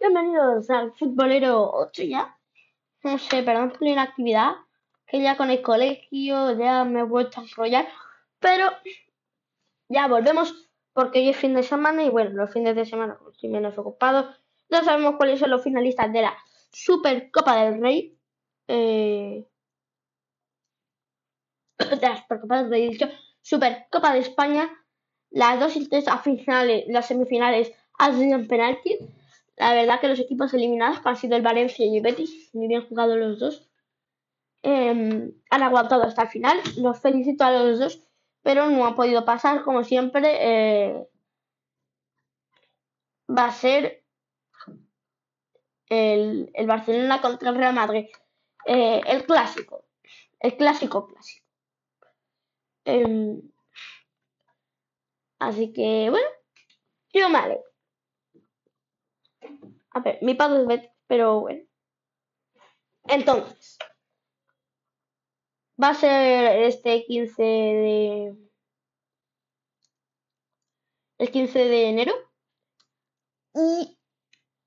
Bienvenidos al futbolero 8 ya. No sé, perdón por la inactividad, que ya con el colegio ya me he vuelto a enrollar, pero ya volvemos porque hoy es fin de semana y bueno, los fines de semana estoy menos ocupado. Ya sabemos cuáles son los finalistas de la Supercopa del Rey. Eh, de la Supercopa del Rey, dicho, Supercopa de España. Las dos finales, las semifinales han sido en penalti. La verdad que los equipos eliminados han sido el Valencia y el Betis, muy bien jugado los dos. Em, han aguantado hasta el final. Los felicito a los dos, pero no ha podido pasar. Como siempre, eh, va a ser el, Barcelona contra el Real Madrid. Eh, el clásico. El clásico clásico. Em, así que, bueno, yo me a ver, mi padre es Betis, pero bueno. Entonces, va a ser este 15 de... El 15 de enero. Y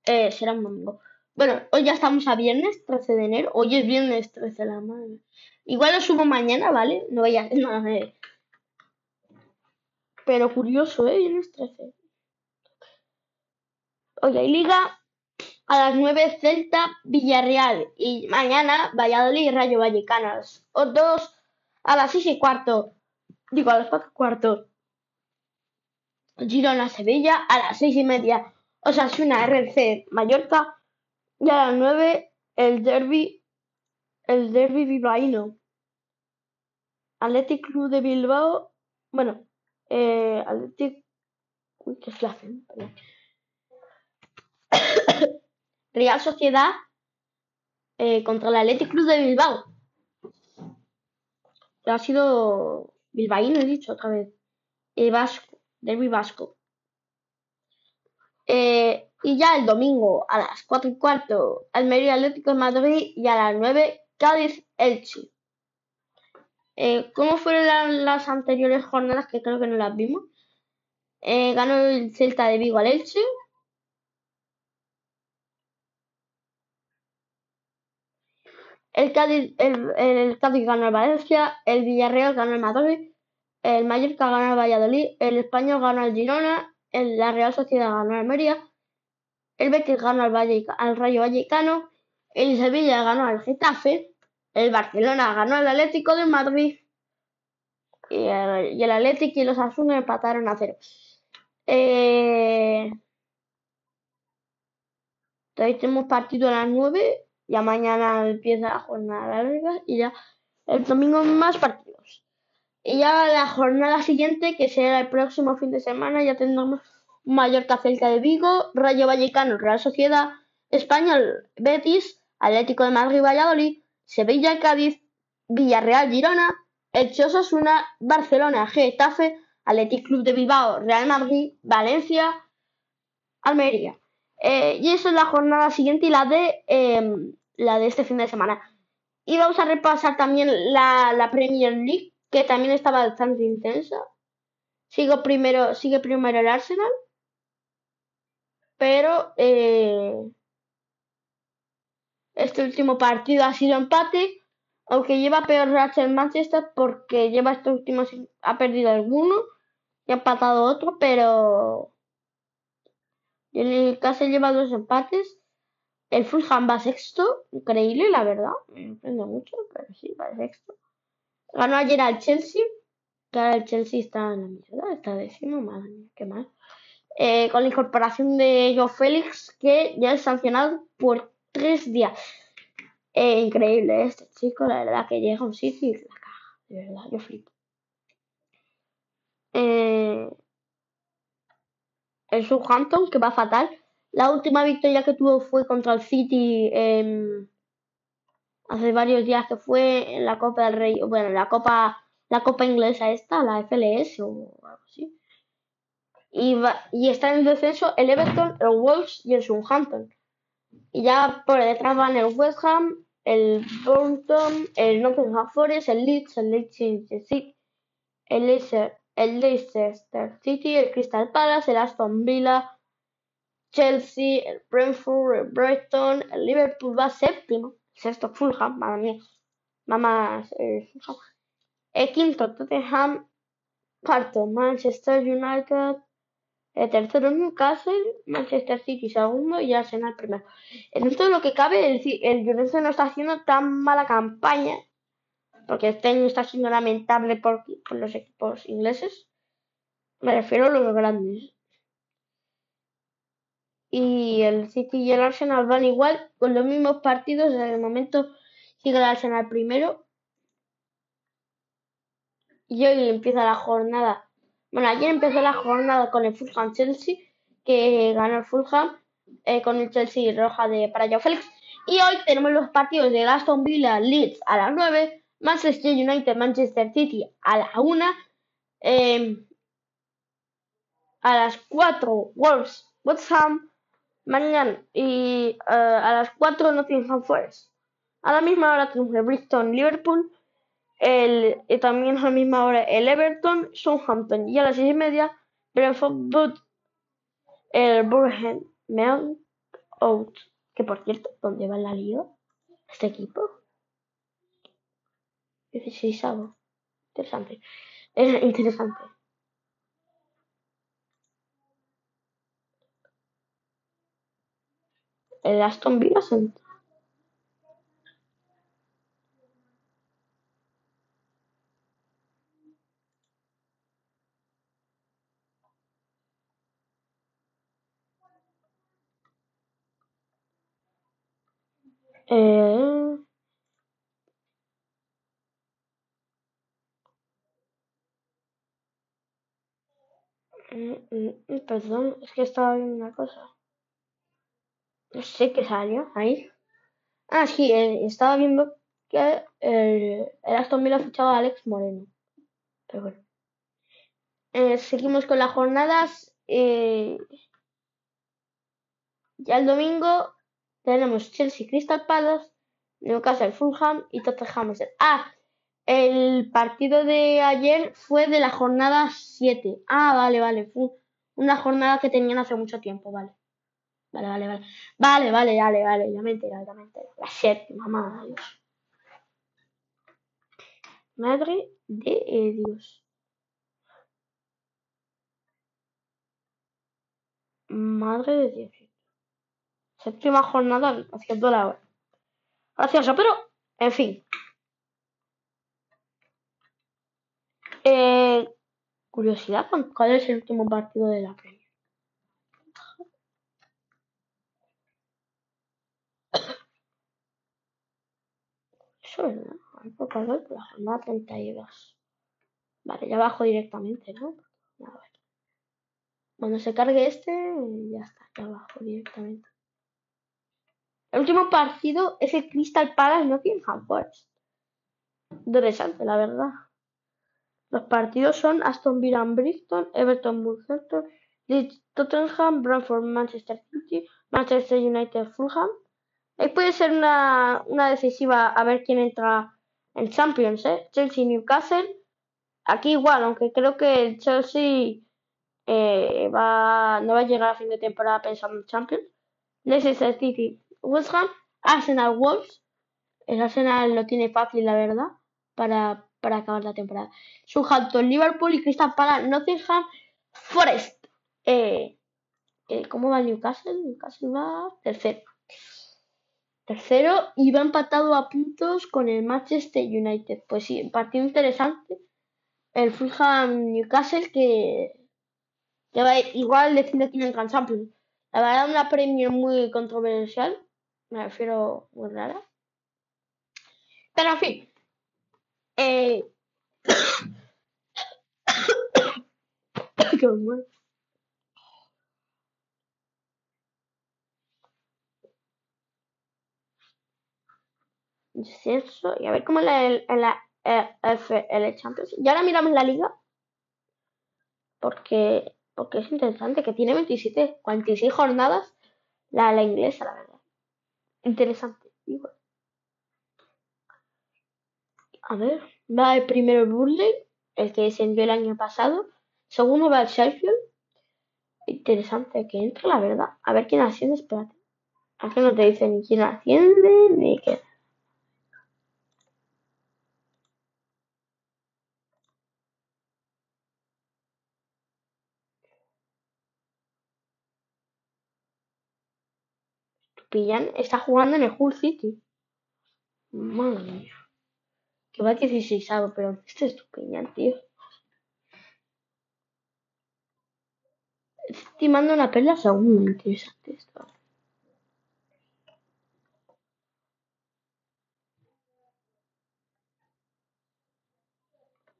eh, será un domingo. Bueno, hoy ya estamos a viernes 13 de enero. Hoy es viernes 13 de la madre. Igual lo subo mañana, ¿vale? No vaya a nada de... Pero curioso, ¿eh? Viernes 13. Hoy hay liga a las 9 Celta Villarreal y mañana Valladolid y Rayo Vallecanas. O dos a las 6 y cuarto. Digo, a las 4 y cuarto. Girona Sevilla a las 6 y media. O sea, es una RC Mallorca. Y a las 9 el derby. El derby bilbaíno. Athletic Club de Bilbao. Bueno, eh, Athletic. Uy, qué flash, Real Sociedad eh, contra el Athletic Club de Bilbao. Ha sido bilbaíno, he dicho otra vez. El Vasco, Derby Vasco. Eh, y ya el domingo a las 4 y cuarto, Almería Atlético de Madrid y a las 9, Cádiz Elche. Eh, ¿Cómo fueron las anteriores jornadas? Que creo que no las vimos. ganó el Celta de Vigo al Elche El Cádiz, el, el Cádiz ganó al Valencia, el Villarreal ganó al Madrid, el Mallorca ganó al Valladolid, el Español ganó al Girona, el, la Real Sociedad ganó al Almería, el Betis ganó al, Rayo Vallecano, el Sevilla ganó al Getafe, el Barcelona ganó al Atlético de Madrid y el, y el Atlético y los Asuna empataron a cero. Eh, tenemos partido a las 9 ya mañana empieza la jornada larga y ya el domingo más partidos. Y ya la jornada siguiente, que será el próximo fin de semana, ya tendremos Mallorca cerca de Vigo, Rayo Vallecano, Real Sociedad, Español, Betis, Atlético de Madrid, Valladolid, Sevilla, Cádiz, Villarreal, Girona, Elche Osasuna, Barcelona, Getafe, Atlético Club de Bilbao, Real Madrid, Valencia, Almería. Eh, y esa es la jornada siguiente y la de em, la de este fin de semana. Y vamos a repasar también la, Premier League, que también estaba bastante intensa. Sigo primero, sigue primero el Arsenal. Pero eh, este último partido ha sido empate. Aunque lleva peor racha en Manchester porque lleva este último ha perdido alguno y ha empatado otro, pero en el caso lleva dos empates el Fulham va sexto, increíble, la verdad. Me sorprende mucho, pero sí, va sexto. Ganó ayer al Chelsea, que ahora el Chelsea está en la mierda, está décimo, madre mía, qué mal. Eh, con la incorporación de Joe Félix, que ya es sancionado por tres días. Eh, increíble este chico, la verdad, que llega un sitio y la caja. De verdad, yo flipo. Eh, el Southampton, que va fatal. La última victoria que tuvo fue contra el City hace varios días que fue en la Copa del Rey, bueno, la Copa, la Copa inglesa esta, la FLS o algo así. Y, y está en descenso el Everton, el Wolves y el Southampton. Y ya por detrás van el West Ham, el Bolton, el Nottingham Forest, el Leeds, el Leicester el el Leicester City, el Crystal Palace, el Aston Villa, Chelsea, el Brentford, el Brighton, el Liverpool va séptimo, sexto Fulham, madre mía, mamá, eh. El quinto Tottenham, cuarto Manchester United, el tercero Newcastle, Manchester City segundo y Arsenal primero. En todo lo que cabe, el, el United no está haciendo tan mala campaña, porque este año está siendo lamentable por, los equipos ingleses. Me refiero a los grandes. Y el City y el Arsenal van igual, con los mismos partidos. En el momento sigue el Arsenal primero. Y hoy empieza la jornada bueno, ayer empezó la jornada con el Fulham Chelsea, que ganó el Fulham eh, con el Chelsea roja de para Félix. Y hoy tenemos los partidos de Aston Villa Leeds a las 9, Manchester United Manchester City a la 1, em, a las 4 Wolves West Ham, mañana y eh, a las 4 Nottingham Forest. A la misma hora tenemos el Bristol Liverpool el, y también a la misma hora el Everton, Southampton y a las seis y media Brentford, el Bournemouth Out. Que por cierto, ¿dónde va la liga? Este equipo. 16 Interesante. Es interesante. El Aston Villa Eh, perdón, es que estaba viendo una cosa. No sé qué salió ahí. Ah, sí, eh, estaba viendo que el, el Aston Villa ha fichado a Alex Moreno. Pero bueno. Eh, seguimos con las jornadas. ya el domingo tenemos Chelsea Crystal Palace, Newcastle Fulham y Tottenham. Ah, el partido de ayer fue de la jornada 7. Ah, vale, vale. Fue una jornada que tenían hace mucho tiempo, vale. Vale, vale, vale. Vale, vale, vale, vale. Ya me ya me. La séptima, mamá, Dios. Madre de Dios. Madre de Dios. Séptima jornada haciendo la hora. Gracioso, pero, en fin. Eh, curiosidad, ¿cuál es el último partido de la Premier? Eso es, ¿no? Por la jornada 32. Vale, ya bajo directamente, ¿no? Cuando se cargue este, ya está, ya bajo directamente. El último partido es el Crystal Palace Nottingham Forest. Interesante, la verdad. Los partidos son Aston Villa Bristol, Everton Wolverhampton, Leeds Tottenham, Brentford Manchester City, Manchester United Fulham. Ahí puede ser una, decisiva a ver quién entra en Champions, ¿eh? Chelsea Newcastle. Aquí igual, aunque creo que el Chelsea eh, va, no va a llegar a fin de temporada pensando en Champions. Leicester City West Ham, Arsenal Wolves. El Arsenal lo tiene fácil, la verdad, para, para acabar la temporada. Southampton, Liverpool y Crystal Palace, Nottingham Forest. Eh, eh, ¿Cómo va Newcastle? Newcastle va tercero. Tercero y va empatado a puntos con el Manchester United. Pues sí, partido interesante. El Fulham Newcastle que, que va igual decir que no en Champions. La verdad, una premio muy controversial me refiero muy rara. Pero en fin. Eh... Descenso. Y a ver cómo es la, la, FL Champions. Y ahora miramos la liga. Porque, porque es interesante que tiene 27, 46 jornadas la, la inglesa, la verdad interesante. Igual. A ver, va el primero Burley, el que descendió el año pasado. Segundo va el Sheffield. interesante que entre, la verdad. A ver quién asciende, espérate. Aquí no te dice ni quién asciende, ni qué. Pillan está jugando en el Hull City. Madre mía. Que va 16 pero este es Pillan, tío. Estimando una pelea muy interesante esto.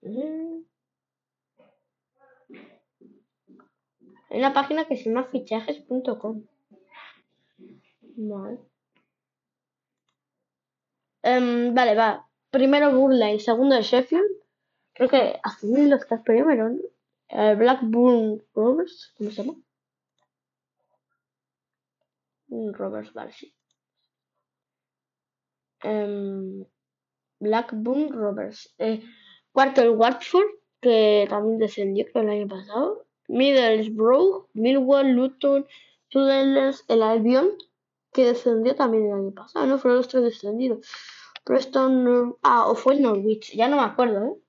Mm. Hay una página que se llama fichajes.com. Vale. Em, vale, va. Primero y segundo Sheffield. Creo que los tres primero, ¿no? Eh, Blackburn Rovers, ¿cómo se llama? Rovers, vale, sí. Em, Blackburn Rovers. Eh, cuarto el Watford, que también descendió el año pasado. Middlesbrough, Millwall, Luton, Tudors, el Albion, que descendió también el año pasado, ¿no? Fueron los tres descendidos. Preston, ah, o fue el Norwich, ya no me acuerdo, ¿eh?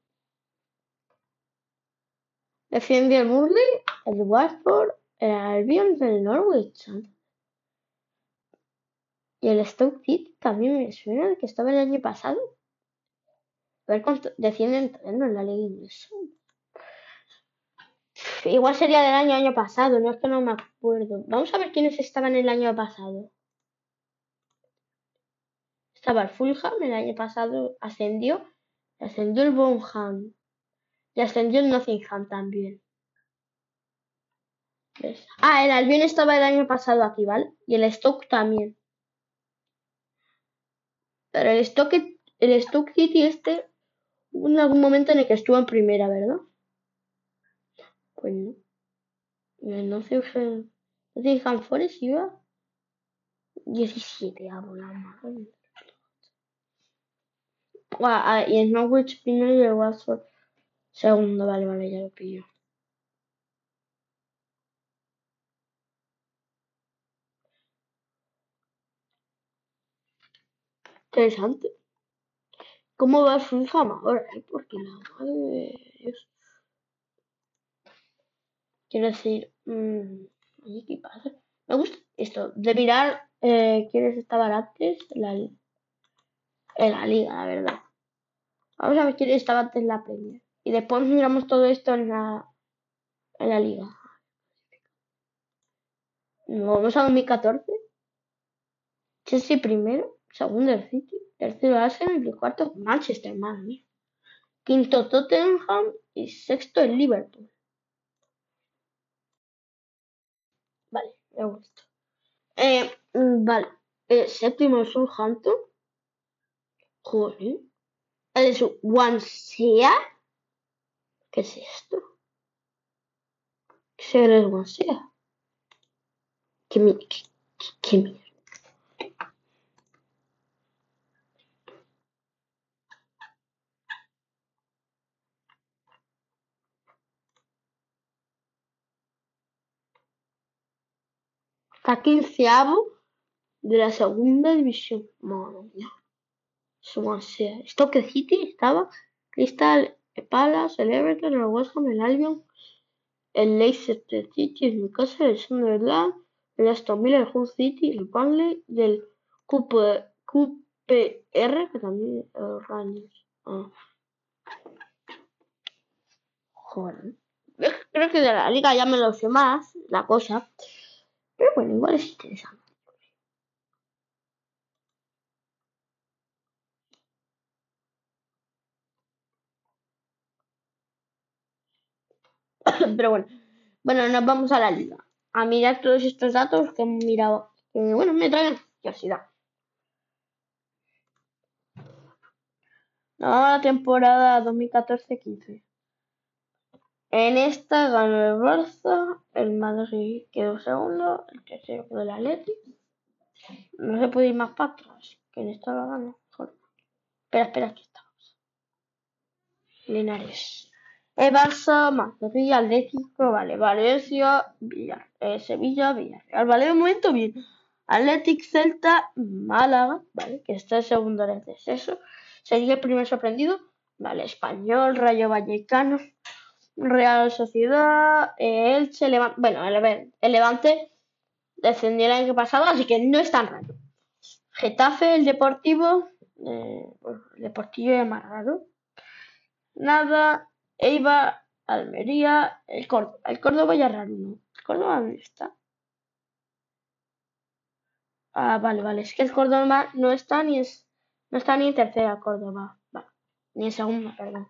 Defiende el Murley, el Watford, el Albion el Norwich. Y el Stoke City también me suena de que estaba el año pasado. A ver cuánto defienden en la liga inglesa. Igual sería del año año pasado, no es que no me acuerdo. Vamos a ver quiénes estaban el año pasado. Estaba el Fulham, el año pasado ascendió. Ascendió el Bonham. Y ascendió el Nottingham también. Ah, el Albion estaba el año pasado aquí, ¿vale? Y el Stoke también. Pero el Stoke, el Stoke City este, hubo en algún momento en el que estuvo en primera, ¿verdad? Pues no. No sé, Nottingham Forest iba 17 a volar, madre Ah, y el Norwich primero y el Watford segundo. Vale, vale, ya lo pillo. Interesante. ¿Cómo va su fama ahora? Porque la madre de Dios. Quiero decir, mmm, ¿qué pasa? Me gusta esto, de mirar eh, quiénes estaban antes la, en la liga, la verdad. Vamos a ver quién estaba antes en la Premier. Y después miramos todo esto en la, en la liga. Vamos a 2014. Chelsea primero, segundo el City, tercero Arsenal y cuarto Manchester, madre mía. Quinto Tottenham y sexto el Liverpool. Vale, me gusta. Eh, vale, eh, séptimo Southampton. Joder. Es Wansea. ¿Qué es esto? ¿Qué será el Wansea? ¿Qué, qué, qué, mierda? Está quinceavo de la segunda división. Madre mía. Swansea. Stoke City estaba, Crystal Palace, el Everton, el West Ham, el Albion, el Leicester City, el Newcastle, el Sunderland, el Aston Villa, el Hull City, el Burnley y el QPR, que también el Rangers. Ah. Joder. Creo que de la liga ya me lo sé más, la cosa. Pero bueno, igual es interesante. Pero bueno, bueno, nos vamos a la liga. A mirar todos estos datos que hemos mirado. Que, bueno, me traen curiosidad. la temporada 2014-15. En esta ganó el Barça, el Madrid quedó segundo, el tercero quedó el Atlético. No se puede ir más para atrás, que en esta la ganó. Espera, espera, aquí estamos. Linares. El Barça, Madrid, Atlético, vale, Valencia, Villar, eh, Sevilla, Villarreal, vale, de momento bien. Atlético, Celta, Málaga, vale, que está en segundo de eso. Sería el primer sorprendido. Vale, Español, Rayo Vallecano, Real Sociedad, eh, Elche, Levante. Bueno, el, Levante descendió el año pasado, así que no es tan raro. Getafe, el Deportivo, eh, el Deportivo es más. Nada, Eibar, Almería, el Córdoba. El Córdoba ya raro, ¿no? ¿El Córdoba dónde está? Ah, vale, vale. Es que el Córdoba no está ni es, no está ni en tercera Córdoba. Vale. Ni en segunda, perdón.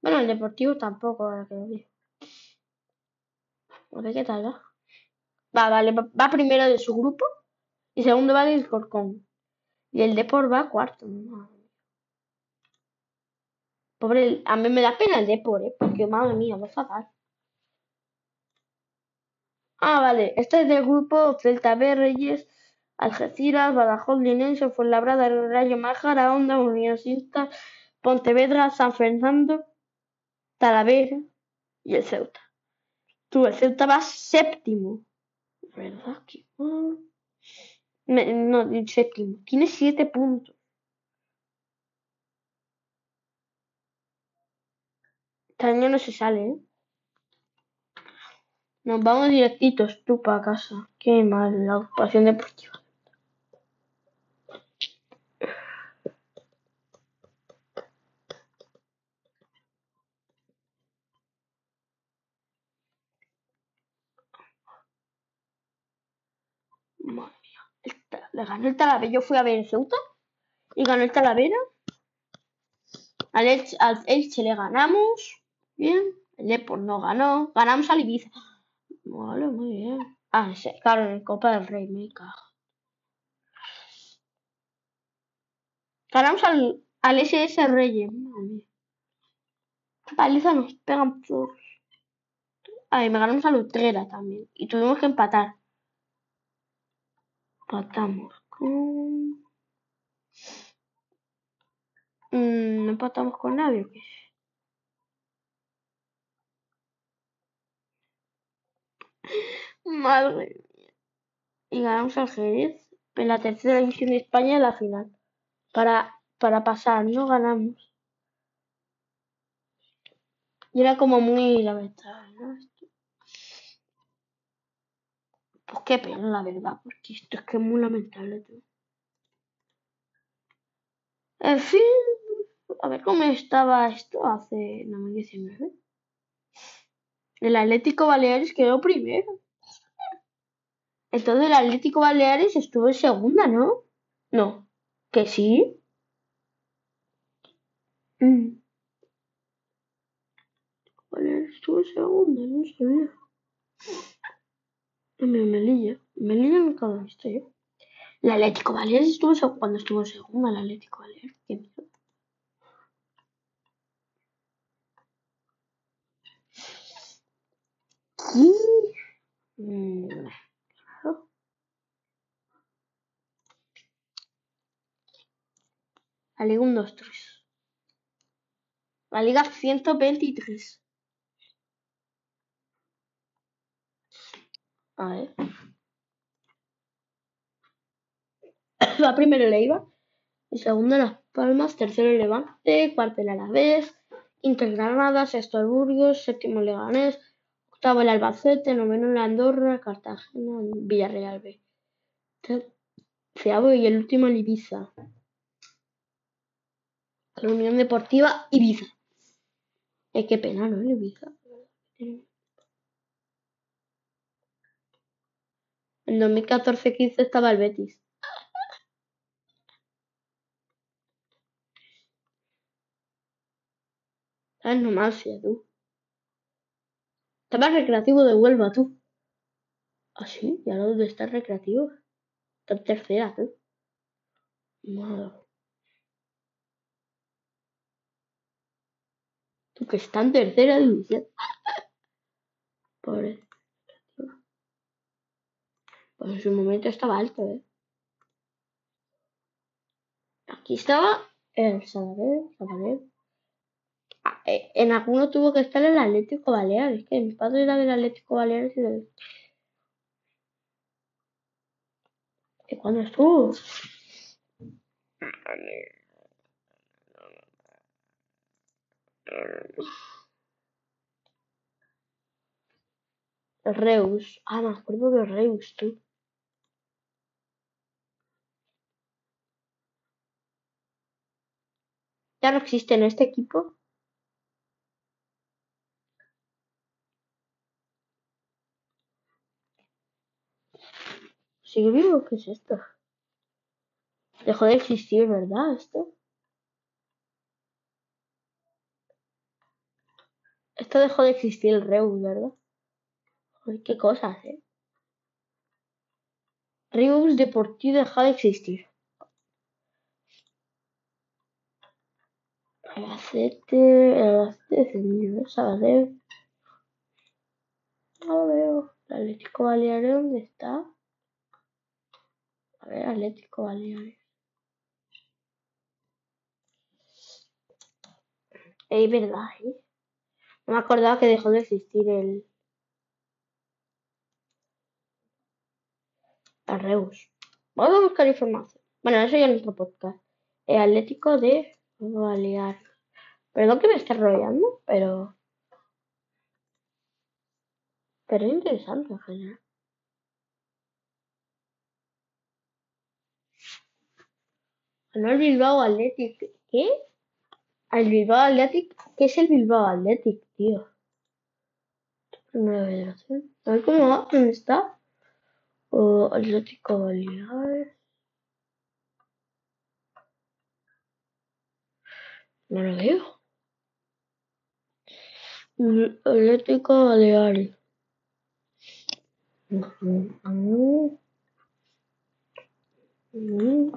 Bueno, el Deportivo tampoco, ahora que lo digo. A ver qué tal, ¿no? Va, vale, va primero de su grupo y segundo va el Corcón. Y el Depor va cuarto. Pobre, a mí me da pena el Depor, ¿eh? Porque madre mía, va fatal. Ah, vale. Este es del grupo Celta B, Reyes, Algeciras, Badajoz, Linense, Fuenlabrada, Rayo Májara, Onda, Unionistas, Pontevedra, San Fernando, Talavera y el Ceuta. Tú, el Ceuta va séptimo. ¿Verdad? No, séptimo. Tiene siete puntos. Este año no se sale, ¿eh? Nos vamos directitos tú para casa. Qué mal la ocupación deportiva. Madre mía. Le ganó el Talavera. Yo fui a ver el Ceuta y ganó el Talavera. Al Elche, le ganamos. Bien. El Depor no ganó. Ganamos al Ibiza. Vale, muy bien. Ah, sí, claro, en Copa del Rey, me cago. Ganamos al, al SS Reyes. Paliza nos pegan por. Ay, me ganamos a Lutrera también. Y tuvimos que empatar. Empatamos con. Mm, no empatamos con nadie. Madre mía. Y ganamos al Jerez en la tercera división de España en la final. Para, para pasar, no ganamos. Y era como muy lamentable, ¿no? Pues qué pena, la verdad, porque esto es que es muy lamentable. Tío. En fin, a ver cómo estaba esto hace 2019. El Atlético Baleares quedó primero. Entonces el Atlético Baleares estuvo en segunda, ¿no? No. ¿Que sí? Mm. Baleares estuvo en segunda, no sabía. Me Melilla. Melilla nunca lo he visto yo. El Atlético Baleares estuvo cuando estuvo en segunda el Atlético Baleares. La Liga 1, 2, 3. La Liga 123. A ver. Va primero el Eibar. El segundo Las Palmas. Tercero el Levante. Cuarto el Alavés. Inter Granada. Sexto el Burgos. Séptimo Leganés. Octavo el Albacete. Noveno el Andorra. Cartagena. Villarreal B. Feabo y el último el Ibiza la Unión Deportiva Ibiza. Es que pena, ¿no? Ibiza. En 2014-15 estaba el Betis. ¿Sabes? No si tú. Estaba recreativo de Huelva, tú. ¿Ah, sí? ¿Y ahora dónde está recreativo? Está en tercera, tú. Madre. que está en tercera división. Pobre. Pues en su momento estaba alto, ¿eh? Aquí estaba el Sabadell, Sabadell. En alguno tuvo que estar el Atlético Baleares, que mi padre era del Atlético Baleares y del... ¿Y cuándo estuvo? Reus. Ah, me acuerdo del Reus, tú. Ya no existe en este equipo. ¿Sigue vivo? ¿Qué es esto? Dejó de existir, ¿verdad? Esto. Esto dejó de existir el Reus, ¿verdad? Joder, qué cosas, ¿eh? Reus Deportivo deja de existir. Albacete, Albacete descendido, Sabadell. No lo veo. El Atlético Baleares, ¿dónde está? Ver, Atlético Baleares. Es verdad, ¿eh? No me acordaba que dejó de existir el... el Reus. Vamos a buscar información. Bueno, eso ya es nuestro podcast. El Atlético de Baleares. Perdón que me esté rodeando, pero... Pero es interesante en general. Ganó el Bilbao Athletic. ¿Qué? ¿El Bilbao Athletic? ¿Qué es el Bilbao Athletic, tío? Primera federación. A ver cómo va, ¿dónde está? O Atlético Baleares. No lo veo. Atlético Baleares. Mm, mm, mm. Mm,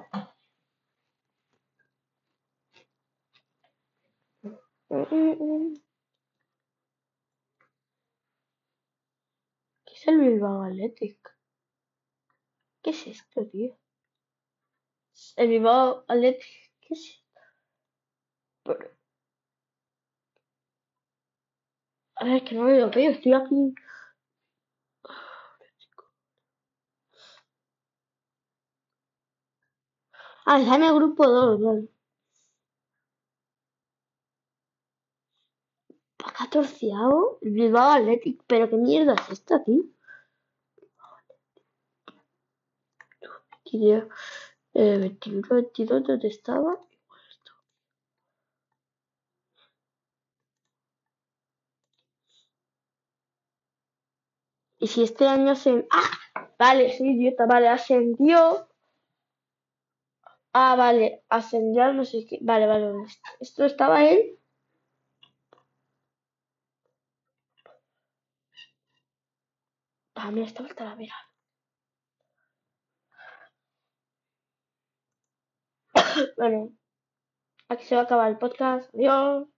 ¿Qué es el Bilbao Athletic? ¿Qué es esto, tío? El Bilbao Athletic, ¿qué es esto? Pero- A ver, que no lo veo, estoy aquí. Ah, está en el grupo 2, vale. ¿Para catorceavo? Bilbao Athletic, pero qué mierda es esta, tío. Tío, eh, 21, 22, ¿dónde estaba? Y si este año se... ¡Ah! Vale, soy idiota, vale, ascendió. Ah, vale, ascendió no sé qué. Vale, vale. Esto estaba él. Ah, mira, estaba el Talavera. Bueno, aquí se va a acabar el podcast. Adiós.